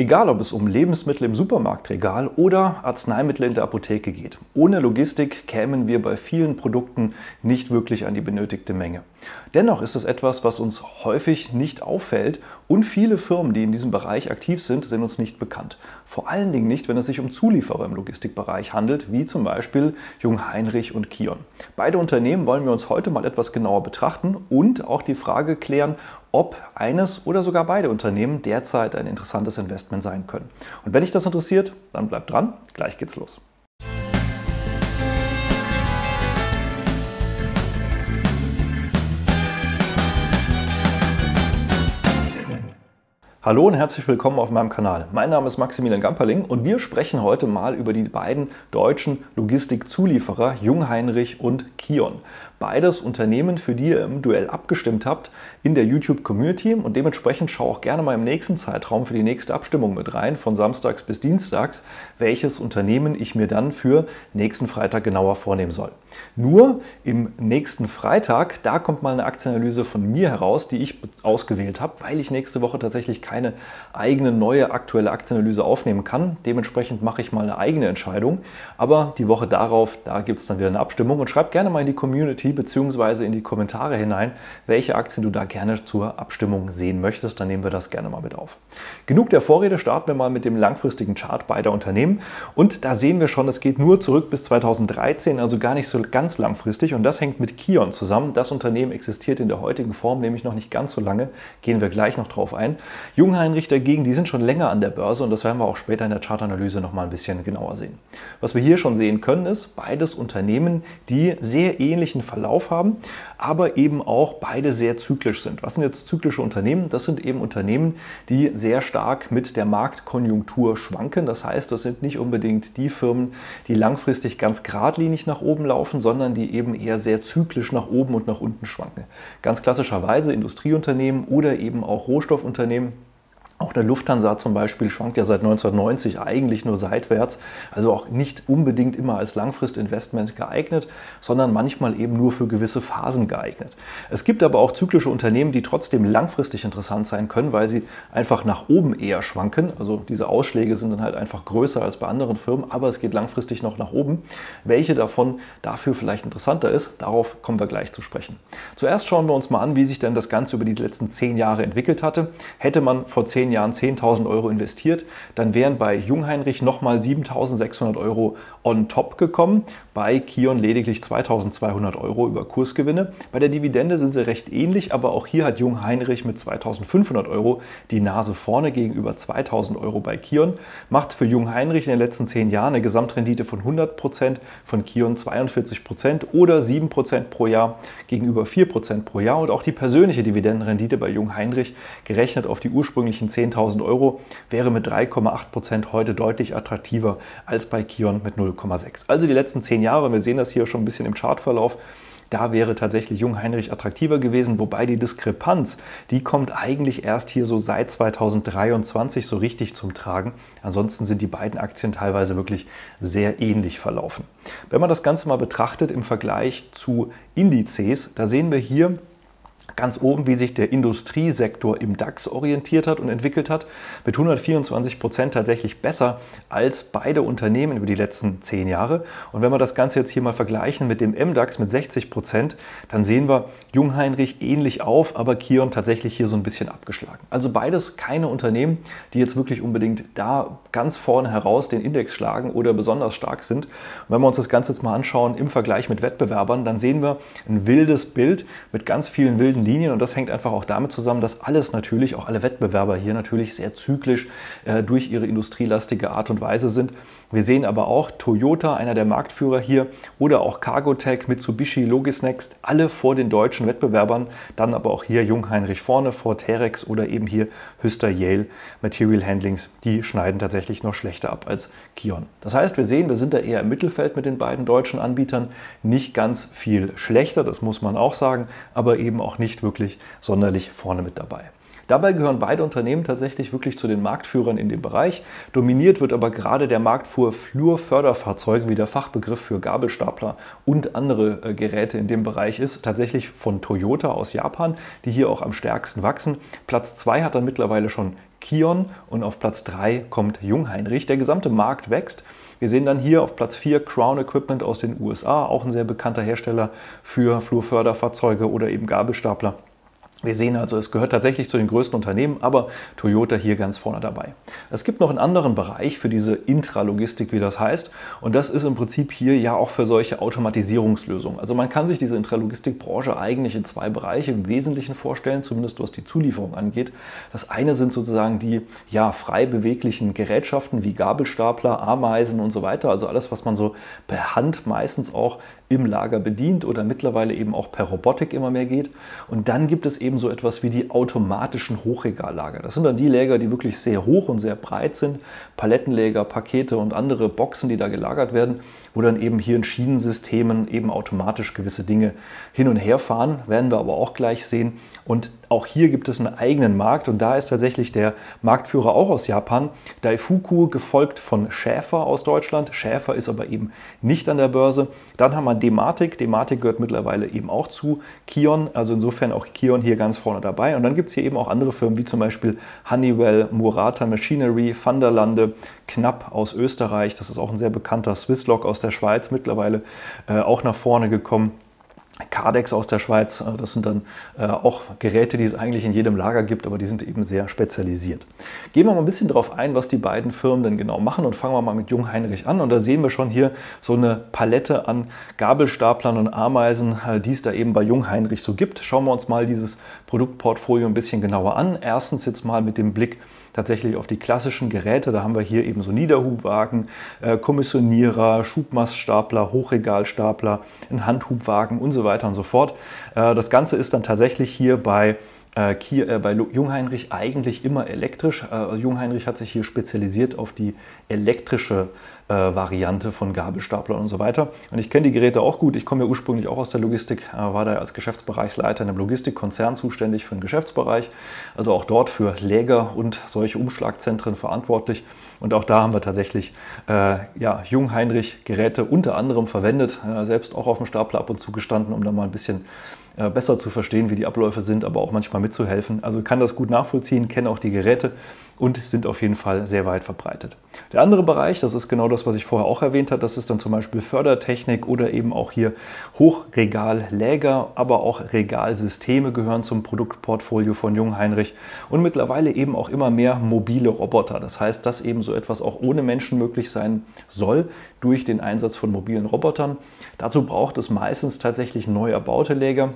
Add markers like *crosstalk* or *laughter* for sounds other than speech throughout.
Egal, ob es um Lebensmittel im Supermarktregal oder Arzneimittel in der Apotheke geht. Ohne Logistik kämen wir bei vielen Produkten nicht wirklich an die benötigte Menge. Dennoch ist es etwas, was uns häufig nicht auffällt und viele Firmen, die in diesem Bereich aktiv sind, sind uns nicht bekannt. Vor allen Dingen nicht, wenn es sich um Zulieferer im Logistikbereich handelt, wie zum Beispiel Jungheinrich und Kion. Beide Unternehmen wollen wir uns heute mal etwas genauer betrachten und auch die Frage klären, ob eines oder sogar beide Unternehmen derzeit ein interessantes Investment sein können. Und wenn dich das interessiert, dann bleib dran, gleich geht's los. Hallo und herzlich willkommen auf meinem Kanal. Mein Name ist Maximilian Gamperling und wir sprechen heute mal über die beiden deutschen Logistikzulieferer Jungheinrich und Kion. Beides Unternehmen, für die ihr im Duell abgestimmt habt in der YouTube-Community und dementsprechend schau auch gerne mal im nächsten Zeitraum für die nächste Abstimmung mit rein, von samstags bis dienstags, welches Unternehmen ich mir dann für nächsten Freitag genauer vornehmen soll. Nur im nächsten Freitag, da kommt mal eine Aktienanalyse von mir heraus, die ich ausgewählt habe, weil ich nächste Woche tatsächlich keine eigene neue aktuelle Aktienanalyse aufnehmen kann. Dementsprechend mache ich mal eine eigene Entscheidung. Aber die Woche darauf, da gibt es dann wieder eine Abstimmung und schreibt gerne mal in die Community, bzw. in die Kommentare hinein, welche Aktien du da gerne zur Abstimmung sehen möchtest. Dann nehmen wir das gerne mal mit auf. Genug der Vorrede, starten wir mal mit dem langfristigen Chart beider Unternehmen. Und da sehen wir schon, es geht nur zurück bis 2013, also gar nicht so ganz langfristig. Und das hängt mit Kion zusammen. Das Unternehmen existiert in der heutigen Form nämlich noch nicht ganz so lange. Gehen wir gleich noch drauf ein. Jungheinrich dagegen, die sind schon länger an der Börse und das werden wir auch später in der Chartanalyse noch mal ein bisschen genauer sehen. Was wir hier schon sehen können, ist beides Unternehmen, die sehr ähnlichen Verlauf haben, aber eben auch beide sehr zyklisch sind. Was sind jetzt zyklische Unternehmen? Das sind eben Unternehmen, die sehr stark mit der Marktkonjunktur schwanken. Das heißt, das sind nicht unbedingt die Firmen, die langfristig ganz geradlinig nach oben laufen, sondern die eben eher sehr zyklisch nach oben und nach unten schwanken. Ganz klassischerweise Industrieunternehmen oder eben auch Rohstoffunternehmen auch der Lufthansa zum Beispiel schwankt ja seit 1990 eigentlich nur seitwärts, also auch nicht unbedingt immer als Langfristinvestment geeignet, sondern manchmal eben nur für gewisse Phasen geeignet. Es gibt aber auch zyklische Unternehmen, die trotzdem langfristig interessant sein können, weil sie einfach nach oben eher schwanken. Also diese Ausschläge sind dann halt einfach größer als bei anderen Firmen, aber es geht langfristig noch nach oben. Welche davon dafür vielleicht interessanter ist, darauf kommen wir gleich zu sprechen. Zuerst schauen wir uns mal an, wie sich denn das Ganze über die letzten zehn Jahre entwickelt hatte. Hätte man vor zehn zehn Jahren 10.000 Euro investiert, dann wären bei Jungheinrich nochmal 7.600 Euro on top gekommen, bei Kion lediglich 2.200 Euro über Kursgewinne. Bei der Dividende sind sie recht ähnlich, aber auch hier hat Jungheinrich mit 2.500 Euro die Nase vorne gegenüber 2.000 Euro bei Kion. Macht für Jungheinrich in den letzten zehn Jahren eine Gesamtrendite von 100 Prozent, von Kion 42 Prozent oder 7 Prozent pro Jahr gegenüber 4 Prozent pro Jahr. Und auch die persönliche Dividendenrendite bei Jungheinrich gerechnet auf die ursprünglichen 10 10.000 Euro wäre mit 3,8 Prozent heute deutlich attraktiver als bei Kion mit 0,6. Also die letzten zehn Jahre, wir sehen das hier schon ein bisschen im Chartverlauf, da wäre tatsächlich Jungheinrich attraktiver gewesen, wobei die Diskrepanz, die kommt eigentlich erst hier so seit 2023 so richtig zum Tragen. Ansonsten sind die beiden Aktien teilweise wirklich sehr ähnlich verlaufen. Wenn man das Ganze mal betrachtet im Vergleich zu Indizes, da sehen wir hier ganz oben, wie sich der Industriesektor im DAX orientiert hat und entwickelt hat, mit 124 Prozent tatsächlich besser als beide Unternehmen über die letzten zehn Jahre. Und wenn wir das Ganze jetzt hier mal vergleichen mit dem MDAX mit 60 Prozent, dann sehen wir Jungheinrich ähnlich auf, aber Kion tatsächlich hier so ein bisschen abgeschlagen. Also beides keine Unternehmen, die jetzt wirklich unbedingt da ganz vorne heraus den Index schlagen oder besonders stark sind. Und wenn wir uns das Ganze jetzt mal anschauen im Vergleich mit Wettbewerbern, dann sehen wir ein wildes Bild mit ganz vielen wilden Linien und das hängt einfach auch damit zusammen, dass alles natürlich, auch alle Wettbewerber hier natürlich sehr zyklisch äh, durch ihre industrielastige Art und Weise sind. Wir sehen aber auch Toyota, einer der Marktführer hier, oder auch Cargotec, Mitsubishi, Logisnext, alle vor den deutschen Wettbewerbern. Dann aber auch hier Jungheinrich vorne vor Terex oder eben hier Hüster Yale Material Handlings. Die schneiden tatsächlich noch schlechter ab als Kion. Das heißt, wir sehen, wir sind da eher im Mittelfeld mit den beiden deutschen Anbietern. Nicht ganz viel schlechter, das muss man auch sagen, aber eben auch nicht wirklich sonderlich vorne mit dabei. Dabei gehören beide Unternehmen tatsächlich wirklich zu den Marktführern in dem Bereich. Dominiert wird aber gerade der Markt für Flurförderfahrzeuge, wie der Fachbegriff für Gabelstapler und andere äh, Geräte in dem Bereich ist, tatsächlich von Toyota aus Japan, die hier auch am stärksten wachsen. Platz 2 hat dann mittlerweile schon Kion und auf Platz 3 kommt Jungheinrich. Der gesamte Markt wächst. Wir sehen dann hier auf Platz 4 Crown Equipment aus den USA, auch ein sehr bekannter Hersteller für Flurförderfahrzeuge oder eben Gabelstapler. Wir sehen also, es gehört tatsächlich zu den größten Unternehmen, aber Toyota hier ganz vorne dabei. Es gibt noch einen anderen Bereich für diese Intralogistik, wie das heißt, und das ist im Prinzip hier ja auch für solche Automatisierungslösungen. Also man kann sich diese Intralogistikbranche eigentlich in zwei Bereiche im Wesentlichen vorstellen, zumindest was die Zulieferung angeht. Das eine sind sozusagen die ja frei beweglichen Gerätschaften wie Gabelstapler, Ameisen und so weiter, also alles, was man so per Hand meistens auch im Lager bedient oder mittlerweile eben auch per Robotik immer mehr geht. Und dann gibt es eben so etwas wie die automatischen Hochregallager. Das sind dann die Läger, die wirklich sehr hoch und sehr breit sind. Palettenläger, Pakete und andere Boxen, die da gelagert werden, wo dann eben hier in Schienensystemen eben automatisch gewisse Dinge hin und her fahren. Werden wir aber auch gleich sehen. Und auch hier gibt es einen eigenen Markt und da ist tatsächlich der Marktführer auch aus Japan, Daifuku, gefolgt von Schäfer aus Deutschland. Schäfer ist aber eben nicht an der Börse. Dann haben wir Dematic. Dematic gehört mittlerweile eben auch zu Kion, also insofern auch Kion hier ganz vorne dabei. Und dann gibt es hier eben auch andere Firmen wie zum Beispiel Honeywell, Murata Machinery, Vanderlande, Knapp aus Österreich. Das ist auch ein sehr bekannter Swisslock aus der Schweiz, mittlerweile äh, auch nach vorne gekommen. Cardex aus der Schweiz, äh, das sind dann äh, auch Geräte, die es eigentlich in jedem Lager gibt, aber die sind eben sehr spezialisiert. Gehen wir mal ein bisschen darauf ein, was die beiden Firmen denn genau machen und fangen wir mal mit Jungheinrich an. Und da sehen wir schon hier so eine Palette an Gabelstaplern und Ameisen, äh, die es da eben bei Jungheinrich so gibt. Schauen wir uns mal dieses Produktportfolio ein bisschen genauer an. Erstens jetzt mal mit dem Blick tatsächlich auf die klassischen Geräte. Da haben wir hier eben so Niederhubwagen, Kommissionierer, Schubmaststapler, Hochregalstapler, einen Handhubwagen und so weiter weiter und so fort. Äh, das Ganze ist dann tatsächlich hier bei äh, äh, bei Jungheinrich eigentlich immer elektrisch. Jungheinrich hat sich hier spezialisiert auf die elektrische Variante von Gabelstaplern und so weiter. Und ich kenne die Geräte auch gut. Ich komme ja ursprünglich auch aus der Logistik, war da als Geschäftsbereichsleiter in einem Logistikkonzern zuständig für den Geschäftsbereich, also auch dort für Läger und solche Umschlagzentren verantwortlich. Und auch da haben wir tatsächlich äh, ja, Jungheinrich Geräte unter anderem verwendet, äh, selbst auch auf dem Stapler ab und zu gestanden, um da mal ein bisschen äh, besser zu verstehen, wie die Abläufe sind, aber auch manchmal mitzuhelfen. Also kann das gut nachvollziehen, kenne auch die Geräte und sind auf jeden Fall sehr weit verbreitet. Der andere Bereich, das ist genau das, was ich vorher auch erwähnt habe, das ist dann zum Beispiel Fördertechnik oder eben auch hier Hochregalläger, aber auch Regalsysteme gehören zum Produktportfolio von Jungheinrich und mittlerweile eben auch immer mehr mobile Roboter. Das heißt, dass eben so etwas auch ohne Menschen möglich sein soll durch den Einsatz von mobilen Robotern. Dazu braucht es meistens tatsächlich neu erbaute Läger.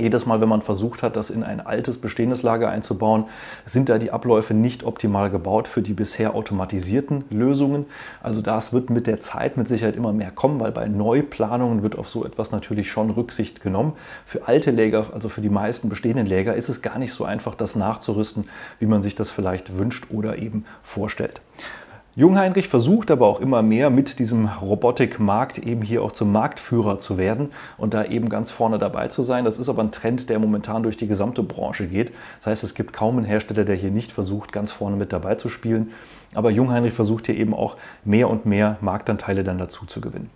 Jedes Mal, wenn man versucht hat, das in ein altes bestehendes Lager einzubauen, sind da die Abläufe nicht optimal gebaut für die bisher automatisierten Lösungen. Also das wird mit der Zeit mit Sicherheit immer mehr kommen, weil bei Neuplanungen wird auf so etwas natürlich schon Rücksicht genommen. Für alte Läger, also für die meisten bestehenden Läger, ist es gar nicht so einfach, das nachzurüsten, wie man sich das vielleicht wünscht oder eben vorstellt. Jungheinrich versucht aber auch immer mehr mit diesem Robotikmarkt eben hier auch zum Marktführer zu werden und da eben ganz vorne dabei zu sein. Das ist aber ein Trend, der momentan durch die gesamte Branche geht. Das heißt, es gibt kaum einen Hersteller, der hier nicht versucht, ganz vorne mit dabei zu spielen. Aber Jungheinrich versucht hier eben auch mehr und mehr Marktanteile dann dazu zu gewinnen.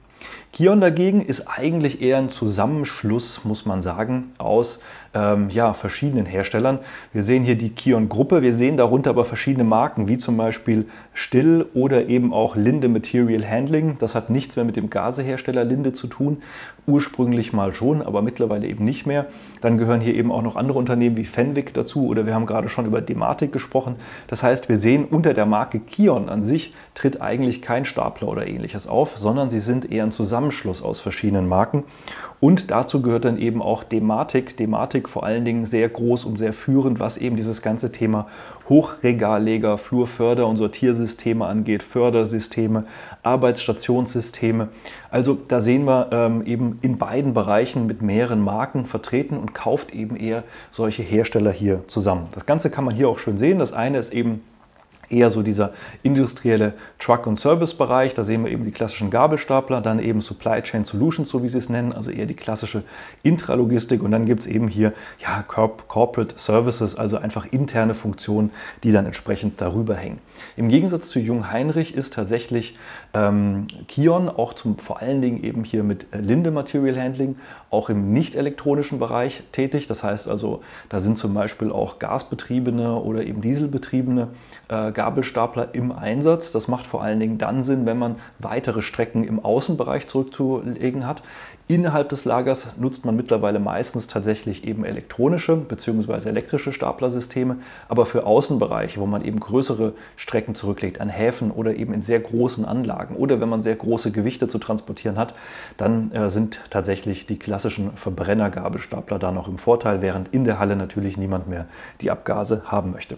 Kion dagegen ist eigentlich eher ein Zusammenschluss, muss man sagen, aus ähm, ja, verschiedenen Herstellern. Wir sehen hier die Kion-Gruppe, wir sehen darunter aber verschiedene Marken, wie zum Beispiel Still oder eben auch Linde Material Handling. Das hat nichts mehr mit dem Gasehersteller Linde zu tun, ursprünglich mal schon, aber mittlerweile eben nicht mehr. Dann gehören hier eben auch noch andere Unternehmen wie Fenwick dazu oder wir haben gerade schon über Dematik gesprochen. Das heißt, wir sehen unter der Marke Kion an sich tritt eigentlich kein Stapler oder ähnliches auf, sondern sie sind eher ein Zusammenschluss aus verschiedenen Marken. Und dazu gehört dann eben auch Dematik. Dematik vor allen Dingen sehr groß und sehr führend, was eben dieses ganze Thema Hochregalleger, Flurförder- und Sortiersysteme angeht, Fördersysteme, Arbeitsstationssysteme. Also da sehen wir ähm, eben in beiden Bereichen mit mehreren Marken vertreten und kauft eben eher solche Hersteller hier zusammen. Das Ganze kann man hier auch schön sehen. Das eine ist eben eher so dieser industrielle Truck- und Service-Bereich. Da sehen wir eben die klassischen Gabelstapler, dann eben Supply Chain Solutions, so wie sie es nennen, also eher die klassische Intralogistik. Und dann gibt es eben hier ja, Corporate Services, also einfach interne Funktionen, die dann entsprechend darüber hängen. Im Gegensatz zu Jung Heinrich ist tatsächlich ähm, Kion auch zum, vor allen Dingen eben hier mit Linde Material Handling auch im nicht elektronischen Bereich tätig. Das heißt also, da sind zum Beispiel auch gasbetriebene oder eben dieselbetriebene äh, Gabelstapler im Einsatz. Das macht vor allen Dingen dann Sinn, wenn man weitere Strecken im Außenbereich zurückzulegen hat. Innerhalb des Lagers nutzt man mittlerweile meistens tatsächlich eben elektronische bzw. elektrische Staplersysteme, aber für Außenbereiche, wo man eben größere Strecken zurücklegt an Häfen oder eben in sehr großen Anlagen oder wenn man sehr große Gewichte zu transportieren hat, dann äh, sind tatsächlich die klassischen Verbrennergabelstapler da noch im Vorteil, während in der Halle natürlich niemand mehr die Abgase haben möchte.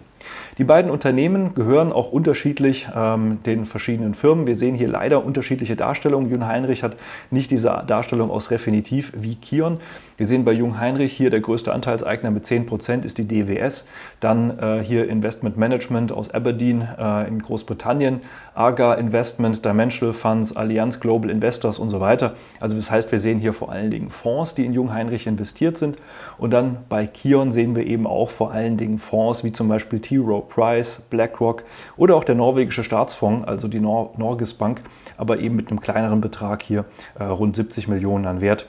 Die beiden Unternehmen gehören auch unterschiedlich ähm, den verschiedenen Firmen. Wir sehen hier leider unterschiedliche Darstellungen. Jun Heinrich hat nicht diese Darstellung aus Refinitiv wie Kion. Wir sehen bei Jung Heinrich hier der größte Anteilseigner mit 10% ist die DWS. Dann äh, hier Investment Management aus Aberdeen äh, in Großbritannien, Arga Investment, Dimensional Funds, Allianz Global Investors und so weiter. Also das heißt, wir sehen hier vor allen Dingen Fonds, die in Jung Heinrich investiert sind. Und dann bei Kion sehen wir eben auch vor allen Dingen Fonds wie zum Beispiel T. Rowe Price, BlackRock oder auch der norwegische Staatsfonds, also die Nor Norges Bank, aber eben mit einem kleineren Betrag hier äh, rund 70 Millionen an Wert.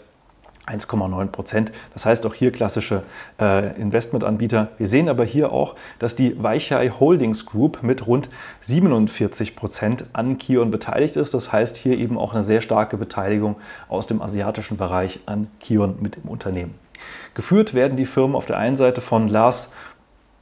1,9 Prozent. Das heißt auch hier klassische äh, Investmentanbieter. Wir sehen aber hier auch, dass die Weichai Holdings Group mit rund 47 Prozent an Kion beteiligt ist. Das heißt hier eben auch eine sehr starke Beteiligung aus dem asiatischen Bereich an Kion mit im Unternehmen. Geführt werden die Firmen auf der einen Seite von Lars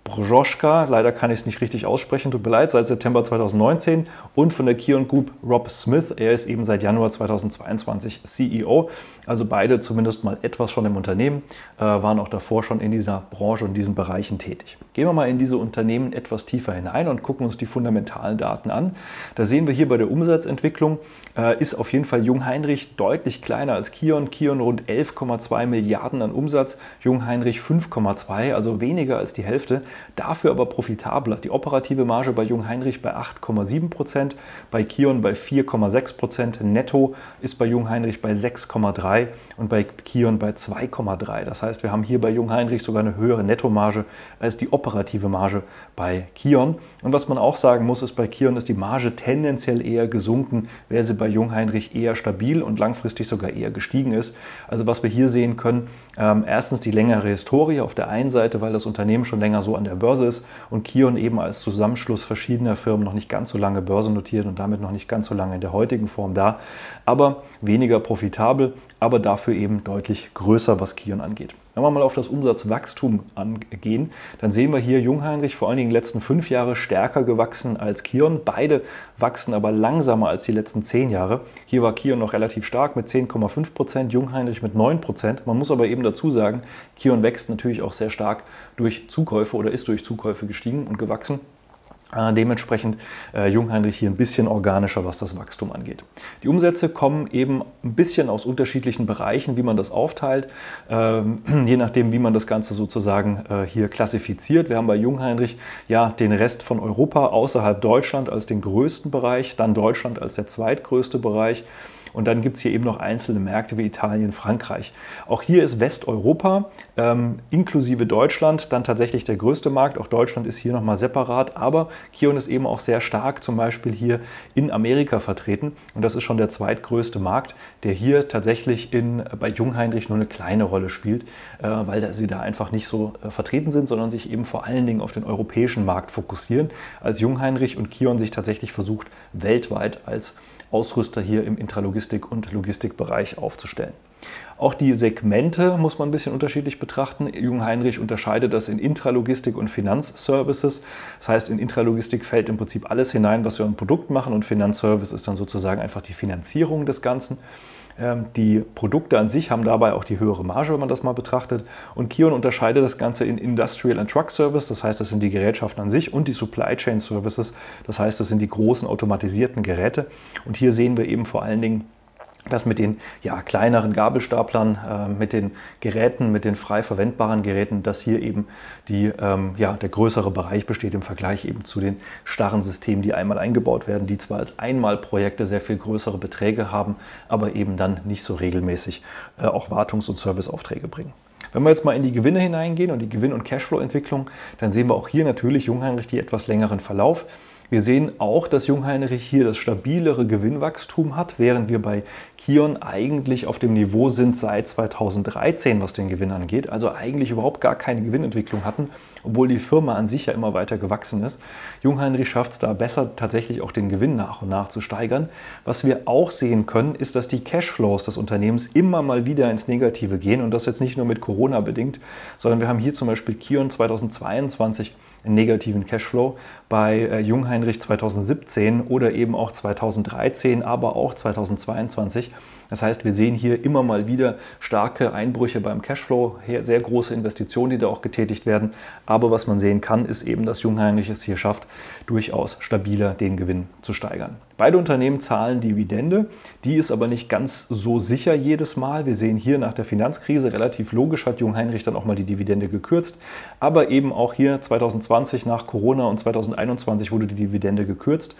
Brzoska, leider kann ich es nicht richtig aussprechen, tut mir leid, seit September 2019 und von der Kion Group Rob Smith, er ist eben seit Januar 2022 CEO. Also beide zumindest mal etwas schon im Unternehmen, äh, waren auch davor schon in dieser Branche und diesen Bereichen tätig. Gehen wir mal in diese Unternehmen etwas tiefer hinein und gucken uns die fundamentalen Daten an. Da sehen wir hier bei der Umsatzentwicklung, äh, ist auf jeden Fall Jung Heinrich deutlich kleiner als Kion. Kion rund 11,2 Milliarden an Umsatz, Jung Heinrich 5,2, also weniger als die Hälfte. Dafür aber profitabler. Die operative Marge bei Jung Heinrich bei 8,7 Prozent, bei Kion bei 4,6 Prozent. Netto ist bei Jung Heinrich bei 6,3 und bei Kion bei 2,3. Das heißt, wir haben hier bei Jung Heinrich sogar eine höhere Nettomarge als die operative Marge bei Kion. Und was man auch sagen muss, ist bei Kion ist die Marge tendenziell eher gesunken, wäre sie bei Jung Heinrich eher stabil und langfristig sogar eher gestiegen ist. Also was wir hier sehen können, ähm, erstens die längere Historie auf der einen Seite, weil das Unternehmen schon länger so an der Börse ist und Kion eben als Zusammenschluss verschiedener Firmen noch nicht ganz so lange börsennotiert und damit noch nicht ganz so lange in der heutigen Form da, aber weniger profitabel, aber dafür eben deutlich größer, was Kion angeht. Wenn wir mal auf das Umsatzwachstum angehen, dann sehen wir hier Jungheinrich vor allen Dingen in den letzten fünf Jahre stärker gewachsen als Kion. Beide wachsen aber langsamer als die letzten zehn Jahre. Hier war Kion noch relativ stark mit 10,5 Prozent, Jungheinrich mit 9 Prozent. Man muss aber eben dazu sagen, Kion wächst natürlich auch sehr stark durch Zukäufe oder ist durch Zukäufe gestiegen und gewachsen. Äh, dementsprechend äh, Jungheinrich hier ein bisschen organischer, was das Wachstum angeht. Die Umsätze kommen eben ein bisschen aus unterschiedlichen Bereichen, wie man das aufteilt, ähm, *clears throat* je nachdem, wie man das Ganze sozusagen äh, hier klassifiziert. Wir haben bei Jungheinrich ja den Rest von Europa außerhalb Deutschland als den größten Bereich, dann Deutschland als der zweitgrößte Bereich. Und dann gibt es hier eben noch einzelne Märkte wie Italien, Frankreich. Auch hier ist Westeuropa ähm, inklusive Deutschland dann tatsächlich der größte Markt. Auch Deutschland ist hier nochmal separat. Aber Kion ist eben auch sehr stark zum Beispiel hier in Amerika vertreten. Und das ist schon der zweitgrößte Markt, der hier tatsächlich in, bei Jungheinrich nur eine kleine Rolle spielt, äh, weil sie da einfach nicht so äh, vertreten sind, sondern sich eben vor allen Dingen auf den europäischen Markt fokussieren. Als Jungheinrich und Kion sich tatsächlich versucht, weltweit als Ausrüster hier im Intralogistik- und Logistikbereich aufzustellen. Auch die Segmente muss man ein bisschen unterschiedlich betrachten. Jung Heinrich unterscheidet das in Intralogistik und Finanzservices. Das heißt, in Intralogistik fällt im Prinzip alles hinein, was wir ein Produkt machen und Finanzservice ist dann sozusagen einfach die Finanzierung des Ganzen. Ähm, die Produkte an sich haben dabei auch die höhere Marge, wenn man das mal betrachtet. Und Kion unterscheidet das Ganze in Industrial and Truck Service, das heißt, das sind die Gerätschaften an sich, und die Supply Chain Services, das heißt, das sind die großen automatisierten Geräte. Und hier sehen wir eben vor allen Dingen dass mit den ja, kleineren Gabelstaplern, äh, mit den Geräten, mit den frei verwendbaren Geräten, dass hier eben die, ähm, ja, der größere Bereich besteht im Vergleich eben zu den starren Systemen, die einmal eingebaut werden, die zwar als Einmalprojekte sehr viel größere Beträge haben, aber eben dann nicht so regelmäßig äh, auch Wartungs- und Serviceaufträge bringen. Wenn wir jetzt mal in die Gewinne hineingehen und die Gewinn- und Cashflow-Entwicklung, dann sehen wir auch hier natürlich Jungheinrich die etwas längeren Verlauf. Wir sehen auch, dass Jungheinrich hier das stabilere Gewinnwachstum hat, während wir bei Kion eigentlich auf dem Niveau sind seit 2013, was den Gewinn angeht. Also eigentlich überhaupt gar keine Gewinnentwicklung hatten, obwohl die Firma an sich ja immer weiter gewachsen ist. Jungheinrich schafft es da besser, tatsächlich auch den Gewinn nach und nach zu steigern. Was wir auch sehen können, ist, dass die Cashflows des Unternehmens immer mal wieder ins Negative gehen und das jetzt nicht nur mit Corona bedingt, sondern wir haben hier zum Beispiel Kion 2022 einen negativen Cashflow, bei äh, Jungheinrich 2017 oder eben auch 2013, aber auch 2022. Das heißt, wir sehen hier immer mal wieder starke Einbrüche beim Cashflow, sehr große Investitionen, die da auch getätigt werden. Aber was man sehen kann, ist eben, dass Jungheinrich es hier schafft, durchaus stabiler den Gewinn zu steigern. Beide Unternehmen zahlen Dividende, die ist aber nicht ganz so sicher jedes Mal. Wir sehen hier nach der Finanzkrise relativ logisch hat Jungheinrich dann auch mal die Dividende gekürzt, aber eben auch hier 2020 nach Corona und 2021 wurde die Dividende gekürzt.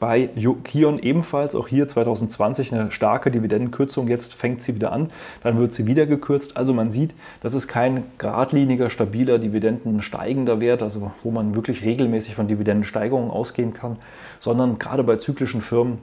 Bei Kion ebenfalls, auch hier 2020 eine starke Dividendenkürzung. Jetzt fängt sie wieder an, dann wird sie wieder gekürzt. Also man sieht, das ist kein geradliniger, stabiler, dividendensteigender Wert, also wo man wirklich regelmäßig von Dividendensteigerungen ausgehen kann, sondern gerade bei zyklischen Firmen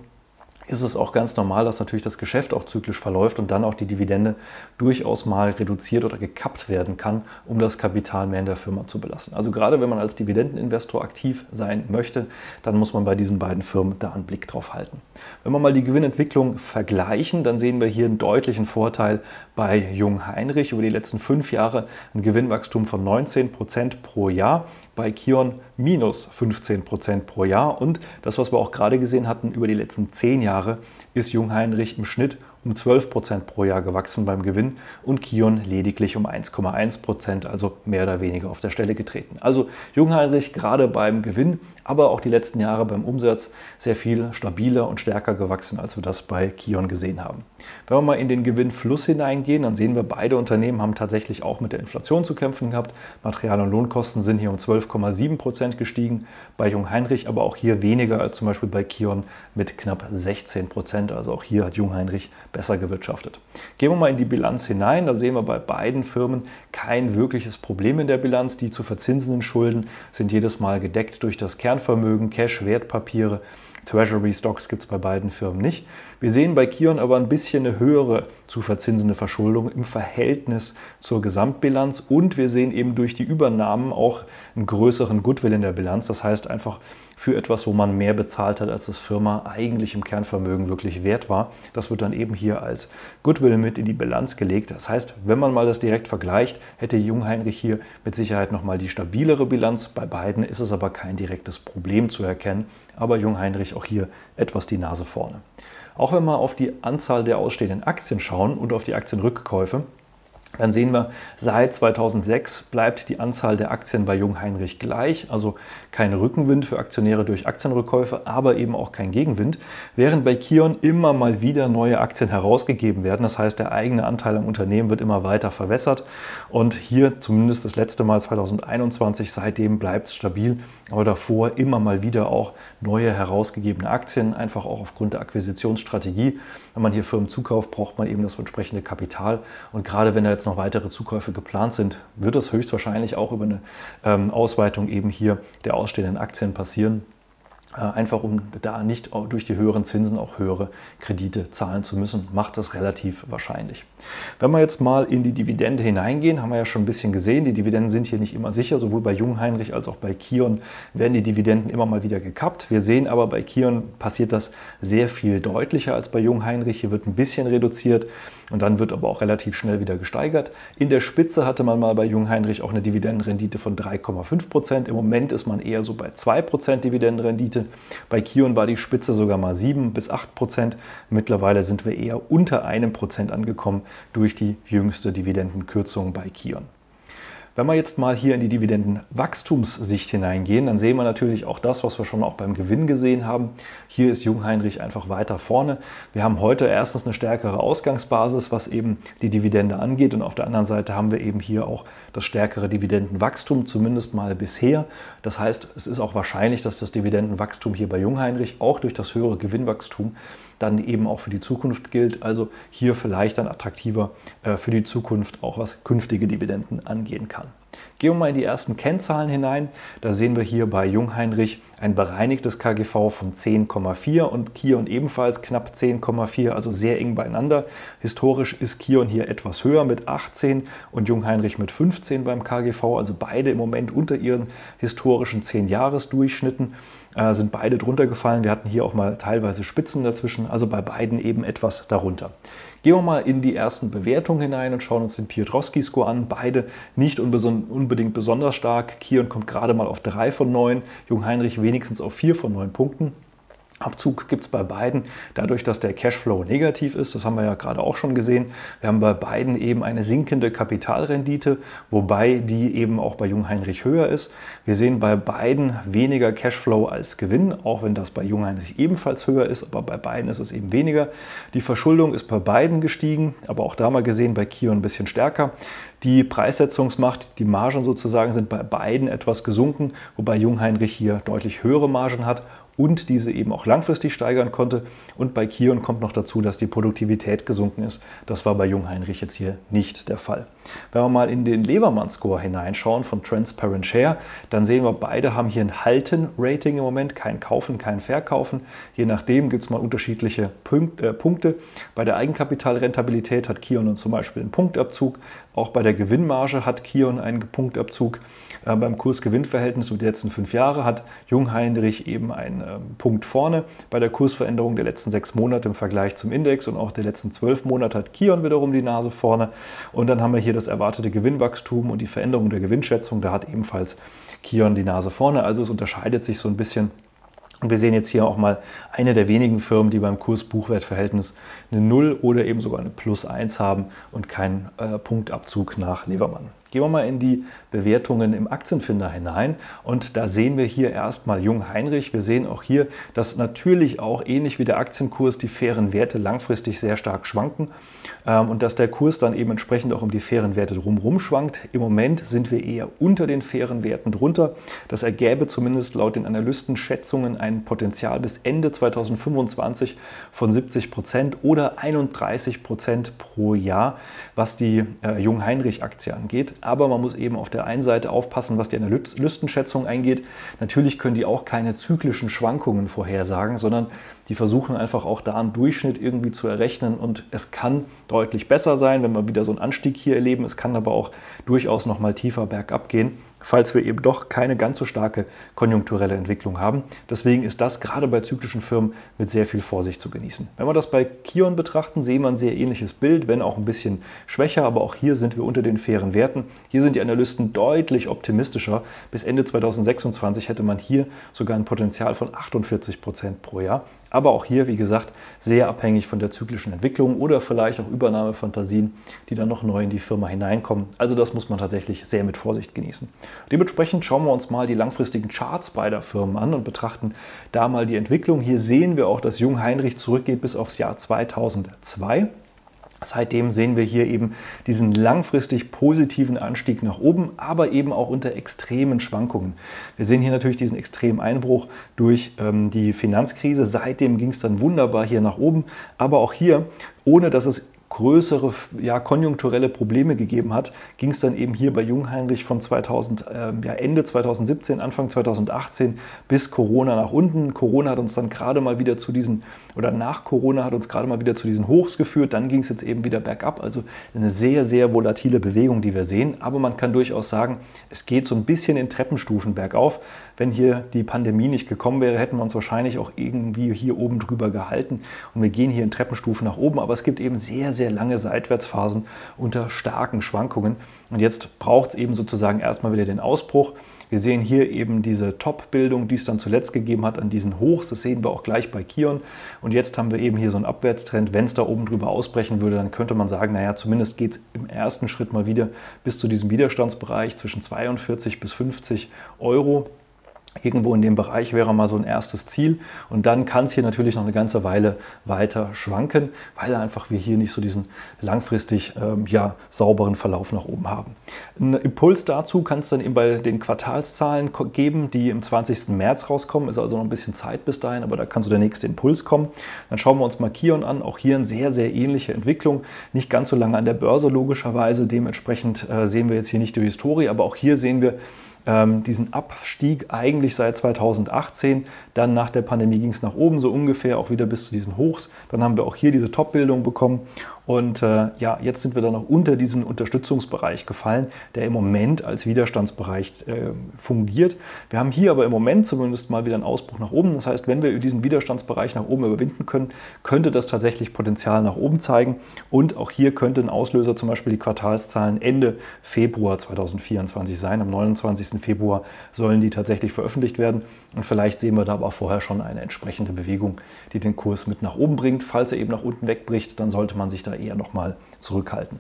ist es auch ganz normal, dass natürlich das Geschäft auch zyklisch verläuft und dann auch die Dividende durchaus mal reduziert oder gekappt werden kann, um das Kapital mehr in der Firma zu belassen. Also gerade wenn man als Dividendeninvestor aktiv sein möchte, dann muss man bei diesen beiden Firmen da einen Blick drauf halten. Wenn wir mal die Gewinnentwicklung vergleichen, dann sehen wir hier einen deutlichen Vorteil bei Jung Heinrich über die letzten fünf Jahre ein Gewinnwachstum von 19 Prozent pro Jahr bei Kion minus 15 Prozent pro Jahr. Und das, was wir auch gerade gesehen hatten, über die letzten zehn Jahre ist Jungheinrich im Schnitt um 12 Prozent pro Jahr gewachsen beim Gewinn und Kion lediglich um 1,1 Prozent, also mehr oder weniger auf der Stelle getreten. Also Jungheinrich gerade beim Gewinn, aber auch die letzten Jahre beim Umsatz sehr viel stabiler und stärker gewachsen, als wir das bei Kion gesehen haben. Wenn wir mal in den Gewinnfluss hineingehen, dann sehen wir, beide Unternehmen haben tatsächlich auch mit der Inflation zu kämpfen gehabt. Material- und Lohnkosten sind hier um 12,7 Prozent gestiegen, bei Jungheinrich aber auch hier weniger als zum Beispiel bei Kion mit knapp 16 Prozent. Also auch hier hat Jungheinrich besser gewirtschaftet. Gehen wir mal in die Bilanz hinein. Da sehen wir bei beiden Firmen kein wirkliches Problem in der Bilanz. Die zu verzinsenden Schulden sind jedes Mal gedeckt durch das Kernvermögen, Cash, Wertpapiere. Treasury Stocks gibt es bei beiden Firmen nicht. Wir sehen bei Kion aber ein bisschen eine höhere zu verzinsende Verschuldung im Verhältnis zur Gesamtbilanz und wir sehen eben durch die Übernahmen auch einen größeren Goodwill in der Bilanz. Das heißt einfach für etwas, wo man mehr bezahlt hat, als das Firma eigentlich im Kernvermögen wirklich wert war. Das wird dann eben hier als Goodwill mit in die Bilanz gelegt. Das heißt, wenn man mal das direkt vergleicht, hätte Jungheinrich hier mit Sicherheit nochmal die stabilere Bilanz. Bei beiden ist es aber kein direktes Problem zu erkennen. Aber Jungheinrich auch hier etwas die Nase vorne. Auch wenn wir auf die Anzahl der ausstehenden Aktien schauen und auf die Aktienrückkäufe, dann sehen wir, seit 2006 bleibt die Anzahl der Aktien bei Jungheinrich gleich, also kein Rückenwind für Aktionäre durch Aktienrückkäufe, aber eben auch kein Gegenwind, während bei Kion immer mal wieder neue Aktien herausgegeben werden. Das heißt, der eigene Anteil am Unternehmen wird immer weiter verwässert und hier zumindest das letzte Mal 2021, seitdem bleibt es stabil, aber davor immer mal wieder auch neue herausgegebene Aktien, einfach auch aufgrund der Akquisitionsstrategie. Wenn man hier Firmen zukauft, braucht man eben das entsprechende Kapital und gerade wenn da noch weitere Zukäufe geplant sind, wird das höchstwahrscheinlich auch über eine ähm, Ausweitung eben hier der ausstehenden Aktien passieren. Äh, einfach um da nicht durch die höheren Zinsen auch höhere Kredite zahlen zu müssen, macht das relativ wahrscheinlich. Wenn wir jetzt mal in die Dividende hineingehen, haben wir ja schon ein bisschen gesehen, die Dividenden sind hier nicht immer sicher, sowohl bei Jungheinrich als auch bei Kion werden die Dividenden immer mal wieder gekappt. Wir sehen aber bei Kion passiert das sehr viel deutlicher als bei Jungheinrich. Hier wird ein bisschen reduziert und dann wird aber auch relativ schnell wieder gesteigert. In der Spitze hatte man mal bei Jungheinrich auch eine Dividendenrendite von 3,5 Prozent. Im Moment ist man eher so bei 2 Prozent Dividendenrendite. Bei Kion war die Spitze sogar mal 7 bis 8 Prozent. Mittlerweile sind wir eher unter einem Prozent angekommen durch die jüngste Dividendenkürzung bei Kion. Wenn wir jetzt mal hier in die Dividendenwachstumssicht hineingehen, dann sehen wir natürlich auch das, was wir schon auch beim Gewinn gesehen haben. Hier ist Jungheinrich einfach weiter vorne. Wir haben heute erstens eine stärkere Ausgangsbasis, was eben die Dividende angeht. Und auf der anderen Seite haben wir eben hier auch das stärkere Dividendenwachstum, zumindest mal bisher. Das heißt, es ist auch wahrscheinlich, dass das Dividendenwachstum hier bei Jungheinrich auch durch das höhere Gewinnwachstum dann eben auch für die Zukunft gilt. Also hier vielleicht dann attraktiver äh, für die Zukunft, auch was künftige Dividenden angehen kann. Gehen wir mal in die ersten Kennzahlen hinein. Da sehen wir hier bei Jungheinrich ein bereinigtes KGV von 10,4 und Kion ebenfalls knapp 10,4, also sehr eng beieinander. Historisch ist Kion hier etwas höher mit 18 und Jungheinrich mit 15 beim KGV, also beide im Moment unter ihren historischen 10-Jahres-Durchschnitten äh, sind beide drunter gefallen. Wir hatten hier auch mal teilweise Spitzen dazwischen, also bei beiden eben etwas darunter. Gehen wir mal in die ersten Bewertungen hinein und schauen uns den Piotrowski-Score an. Beide nicht unbedingt besonders stark. Kion kommt gerade mal auf 3 von 9, Jung Heinrich wenigstens auf 4 von 9 Punkten. Abzug gibt es bei beiden dadurch, dass der Cashflow negativ ist. Das haben wir ja gerade auch schon gesehen. Wir haben bei beiden eben eine sinkende Kapitalrendite, wobei die eben auch bei Jungheinrich höher ist. Wir sehen bei beiden weniger Cashflow als Gewinn, auch wenn das bei Jungheinrich ebenfalls höher ist, aber bei beiden ist es eben weniger. Die Verschuldung ist bei beiden gestiegen, aber auch da mal gesehen bei Kion ein bisschen stärker. Die Preissetzungsmacht, die Margen sozusagen sind bei beiden etwas gesunken, wobei Jungheinrich hier deutlich höhere Margen hat und diese eben auch langfristig steigern konnte. Und bei Kion kommt noch dazu, dass die Produktivität gesunken ist. Das war bei Jungheinrich jetzt hier nicht der Fall. Wenn wir mal in den Levermann-Score hineinschauen von Transparent Share, dann sehen wir, beide haben hier ein Halten-Rating im Moment, kein Kaufen, kein Verkaufen. Je nachdem gibt es mal unterschiedliche äh, Punkte. Bei der Eigenkapitalrentabilität hat Kion zum Beispiel einen Punktabzug. Auch bei der Gewinnmarge hat Kion einen Punktabzug. Äh, beim Kurs-Gewinn-Verhältnis über die letzten fünf Jahre hat Jungheinrich eben einen ähm, Punkt vorne. Bei der Kursveränderung der letzten sechs Monate im Vergleich zum Index und auch der letzten zwölf Monate hat Kion wiederum die Nase vorne. Und dann haben wir hier das erwartete Gewinnwachstum und die Veränderung der Gewinnschätzung. Da hat ebenfalls Kion die Nase vorne. Also es unterscheidet sich so ein bisschen und wir sehen jetzt hier auch mal eine der wenigen Firmen, die beim Kurs-Buchwert-Verhältnis eine 0 oder eben sogar eine Plus 1 haben und keinen äh, Punktabzug nach Levermann. Gehen wir mal in die Bewertungen im Aktienfinder hinein und da sehen wir hier erstmal Jung Heinrich. Wir sehen auch hier, dass natürlich auch ähnlich wie der Aktienkurs die fairen Werte langfristig sehr stark schwanken und dass der Kurs dann eben entsprechend auch um die fairen Werte drumherum schwankt. Im Moment sind wir eher unter den fairen Werten drunter. Das ergäbe zumindest laut den Analystenschätzungen ein Potenzial bis Ende 2025 von 70 Prozent oder 31 Prozent pro Jahr, was die äh, Jung Heinrich Aktie angeht aber man muss eben auf der einen Seite aufpassen, was die Analystenschätzung eingeht. Natürlich können die auch keine zyklischen Schwankungen vorhersagen, sondern die versuchen einfach auch da einen Durchschnitt irgendwie zu errechnen und es kann deutlich besser sein, wenn wir wieder so einen Anstieg hier erleben. Es kann aber auch durchaus noch mal tiefer bergab gehen falls wir eben doch keine ganz so starke konjunkturelle Entwicklung haben. Deswegen ist das gerade bei zyklischen Firmen mit sehr viel Vorsicht zu genießen. Wenn wir das bei Kion betrachten, sehen wir ein sehr ähnliches Bild, wenn auch ein bisschen schwächer, aber auch hier sind wir unter den fairen Werten. Hier sind die Analysten deutlich optimistischer. Bis Ende 2026 hätte man hier sogar ein Potenzial von 48 Prozent pro Jahr. Aber auch hier, wie gesagt, sehr abhängig von der zyklischen Entwicklung oder vielleicht auch Übernahmefantasien, die dann noch neu in die Firma hineinkommen. Also das muss man tatsächlich sehr mit Vorsicht genießen. Dementsprechend schauen wir uns mal die langfristigen Charts beider Firmen an und betrachten da mal die Entwicklung. Hier sehen wir auch, dass Jung Heinrich zurückgeht bis aufs Jahr 2002. Seitdem sehen wir hier eben diesen langfristig positiven Anstieg nach oben, aber eben auch unter extremen Schwankungen. Wir sehen hier natürlich diesen extremen Einbruch durch ähm, die Finanzkrise. Seitdem ging es dann wunderbar hier nach oben, aber auch hier, ohne dass es größere ja, konjunkturelle Probleme gegeben hat, ging es dann eben hier bei Jungheinrich von 2000, äh, ja, Ende 2017, Anfang 2018 bis Corona nach unten. Corona hat uns dann gerade mal wieder zu diesen, oder nach Corona hat uns gerade mal wieder zu diesen Hochs geführt. Dann ging es jetzt eben wieder bergab. Also eine sehr, sehr volatile Bewegung, die wir sehen. Aber man kann durchaus sagen, es geht so ein bisschen in Treppenstufen bergauf. Wenn hier die Pandemie nicht gekommen wäre, hätten wir uns wahrscheinlich auch irgendwie hier oben drüber gehalten. Und wir gehen hier in Treppenstufen nach oben. Aber es gibt eben sehr, sehr lange Seitwärtsphasen unter starken Schwankungen. Und jetzt braucht es eben sozusagen erstmal wieder den Ausbruch. Wir sehen hier eben diese Top-Bildung, die es dann zuletzt gegeben hat an diesen Hochs. Das sehen wir auch gleich bei Kion. Und jetzt haben wir eben hier so einen Abwärtstrend. Wenn es da oben drüber ausbrechen würde, dann könnte man sagen, naja, zumindest geht es im ersten Schritt mal wieder bis zu diesem Widerstandsbereich zwischen 42 bis 50 Euro. Irgendwo in dem Bereich wäre mal so ein erstes Ziel. Und dann kann es hier natürlich noch eine ganze Weile weiter schwanken, weil einfach wir hier nicht so diesen langfristig ähm, ja, sauberen Verlauf nach oben haben. Ein Impuls dazu kann es dann eben bei den Quartalszahlen geben, die im 20. März rauskommen. Ist also noch ein bisschen Zeit bis dahin, aber da kann so der nächste Impuls kommen. Dann schauen wir uns mal Kion an. Auch hier eine sehr, sehr ähnliche Entwicklung. Nicht ganz so lange an der Börse logischerweise. Dementsprechend äh, sehen wir jetzt hier nicht die Historie, aber auch hier sehen wir, diesen Abstieg eigentlich seit 2018. Dann nach der Pandemie ging es nach oben, so ungefähr auch wieder bis zu diesen Hochs. Dann haben wir auch hier diese Top-Bildung bekommen. Und äh, ja, jetzt sind wir dann noch unter diesen Unterstützungsbereich gefallen, der im Moment als Widerstandsbereich äh, fungiert. Wir haben hier aber im Moment zumindest mal wieder einen Ausbruch nach oben. Das heißt, wenn wir diesen Widerstandsbereich nach oben überwinden können, könnte das tatsächlich Potenzial nach oben zeigen. Und auch hier könnte ein Auslöser zum Beispiel die Quartalszahlen Ende Februar 2024 sein. Am 29. Februar sollen die tatsächlich veröffentlicht werden. Und vielleicht sehen wir da aber vorher schon eine entsprechende Bewegung, die den Kurs mit nach oben bringt. Falls er eben nach unten wegbricht, dann sollte man sich da eher nochmal zurückhalten.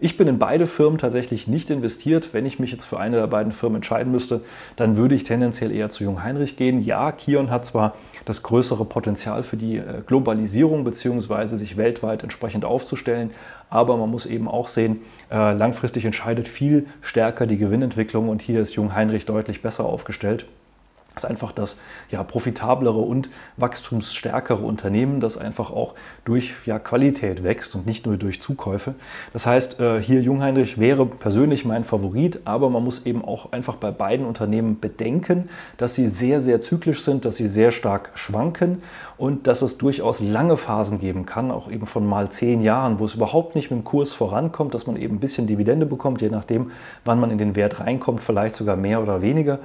Ich bin in beide Firmen tatsächlich nicht investiert. Wenn ich mich jetzt für eine der beiden Firmen entscheiden müsste, dann würde ich tendenziell eher zu Jung Heinrich gehen. Ja, Kion hat zwar das größere Potenzial für die äh, Globalisierung bzw. sich weltweit entsprechend aufzustellen, aber man muss eben auch sehen, äh, langfristig entscheidet viel stärker die Gewinnentwicklung und hier ist Jung Heinrich deutlich besser aufgestellt. Ist einfach das ja, profitablere und wachstumsstärkere Unternehmen, das einfach auch durch ja, Qualität wächst und nicht nur durch Zukäufe. Das heißt, äh, hier Jungheinrich wäre persönlich mein Favorit, aber man muss eben auch einfach bei beiden Unternehmen bedenken, dass sie sehr, sehr zyklisch sind, dass sie sehr stark schwanken und dass es durchaus lange Phasen geben kann, auch eben von mal zehn Jahren, wo es überhaupt nicht mit dem Kurs vorankommt, dass man eben ein bisschen Dividende bekommt, je nachdem, wann man in den Wert reinkommt, vielleicht sogar mehr oder weniger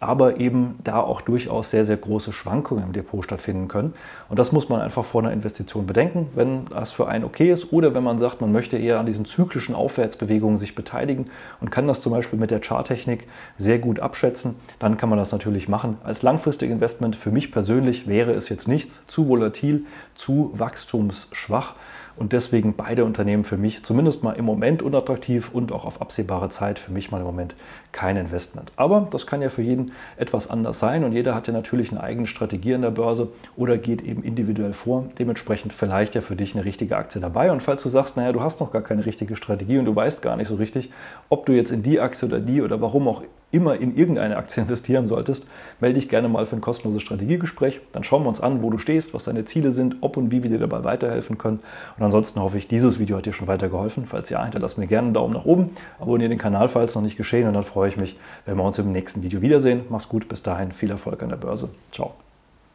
aber eben da auch durchaus sehr, sehr große Schwankungen im Depot stattfinden können. Und das muss man einfach vor einer Investition bedenken, wenn das für einen okay ist oder wenn man sagt, man möchte eher an diesen zyklischen Aufwärtsbewegungen sich beteiligen und kann das zum Beispiel mit der Charttechnik sehr gut abschätzen, dann kann man das natürlich machen. Als langfristiges Investment für mich persönlich wäre es jetzt nichts, zu volatil, zu wachstumsschwach. Und deswegen beide Unternehmen für mich zumindest mal im Moment unattraktiv und auch auf absehbare Zeit für mich mal im Moment kein Investment. Aber das kann ja für jeden etwas anders sein und jeder hat ja natürlich eine eigene Strategie an der Börse oder geht eben individuell vor. Dementsprechend vielleicht ja für dich eine richtige Aktie dabei. Und falls du sagst, naja, du hast noch gar keine richtige Strategie und du weißt gar nicht so richtig, ob du jetzt in die Aktie oder die oder warum auch immer in irgendeine Aktie investieren solltest, melde dich gerne mal für ein kostenloses Strategiegespräch. Dann schauen wir uns an, wo du stehst, was deine Ziele sind, ob und wie wir dir dabei weiterhelfen können. Und ansonsten hoffe ich, dieses Video hat dir schon weitergeholfen. Falls ja, hinterlass mir gerne einen Daumen nach oben, abonniere den Kanal, falls noch nicht geschehen. Und dann freue ich mich, wenn wir uns im nächsten Video wiedersehen. Mach's gut, bis dahin, viel Erfolg an der Börse. Ciao.